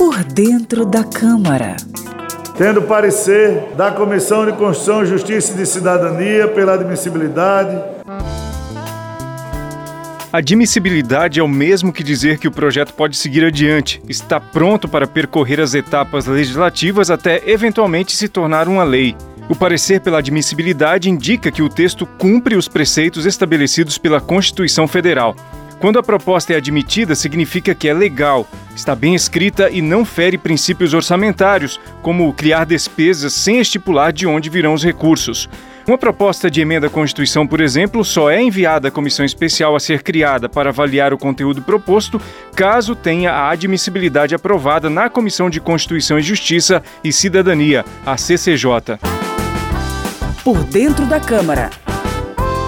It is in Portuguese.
Por dentro da Câmara. Tendo parecer da Comissão de Constituição, Justiça e de Cidadania pela admissibilidade. Admissibilidade é o mesmo que dizer que o projeto pode seguir adiante, está pronto para percorrer as etapas legislativas até eventualmente se tornar uma lei. O parecer pela admissibilidade indica que o texto cumpre os preceitos estabelecidos pela Constituição Federal. Quando a proposta é admitida, significa que é legal, está bem escrita e não fere princípios orçamentários, como criar despesas sem estipular de onde virão os recursos. Uma proposta de emenda à Constituição, por exemplo, só é enviada à comissão especial a ser criada para avaliar o conteúdo proposto caso tenha a admissibilidade aprovada na Comissão de Constituição e Justiça e Cidadania, a CCJ. Por dentro da Câmara.